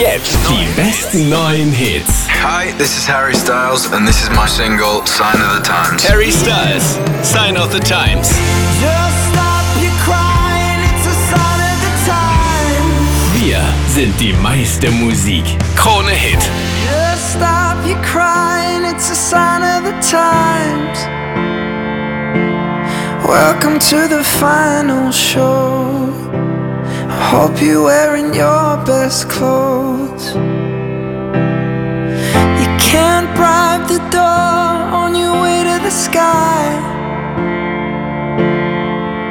Jetzt die besten neuen Hits. Hi, this is Harry Styles, and this is my single, Sign of the Times. Harry Styles, Sign of the Times. Just stop your crying, it's a sign of the time. Wir sind die meiste Musik. Krone Hit. Just stop your crying, it's a sign of the times. Welcome to the final show. I hope you're wearing your best clothes. Can't bribe the door on your way to the sky.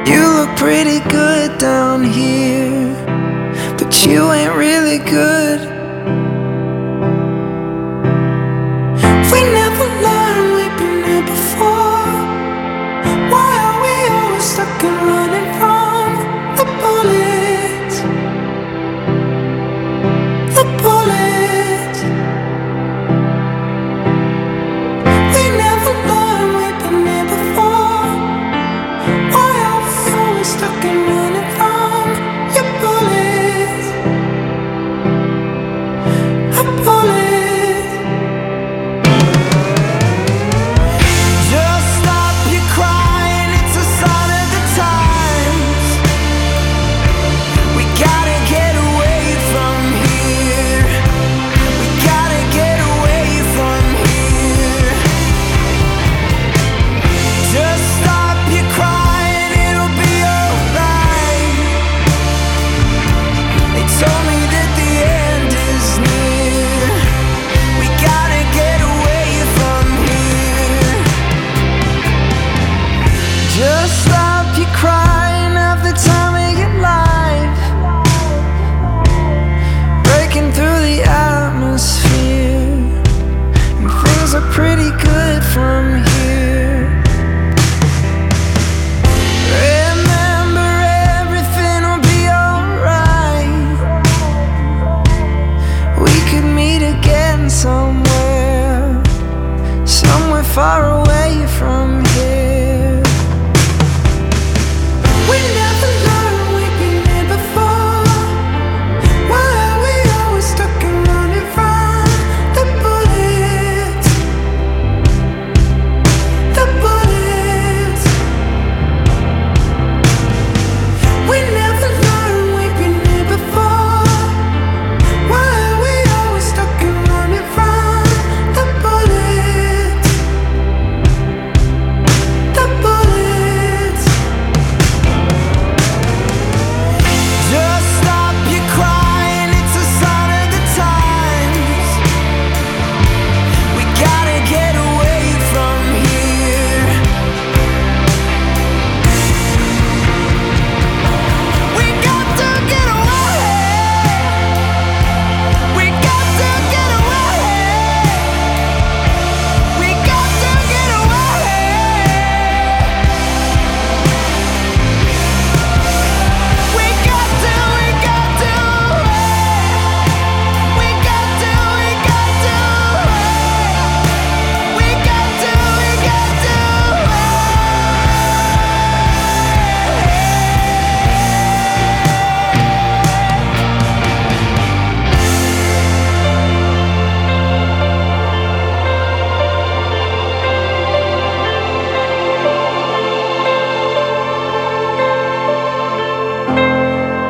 You look pretty good down here, but you ain't really good away from here.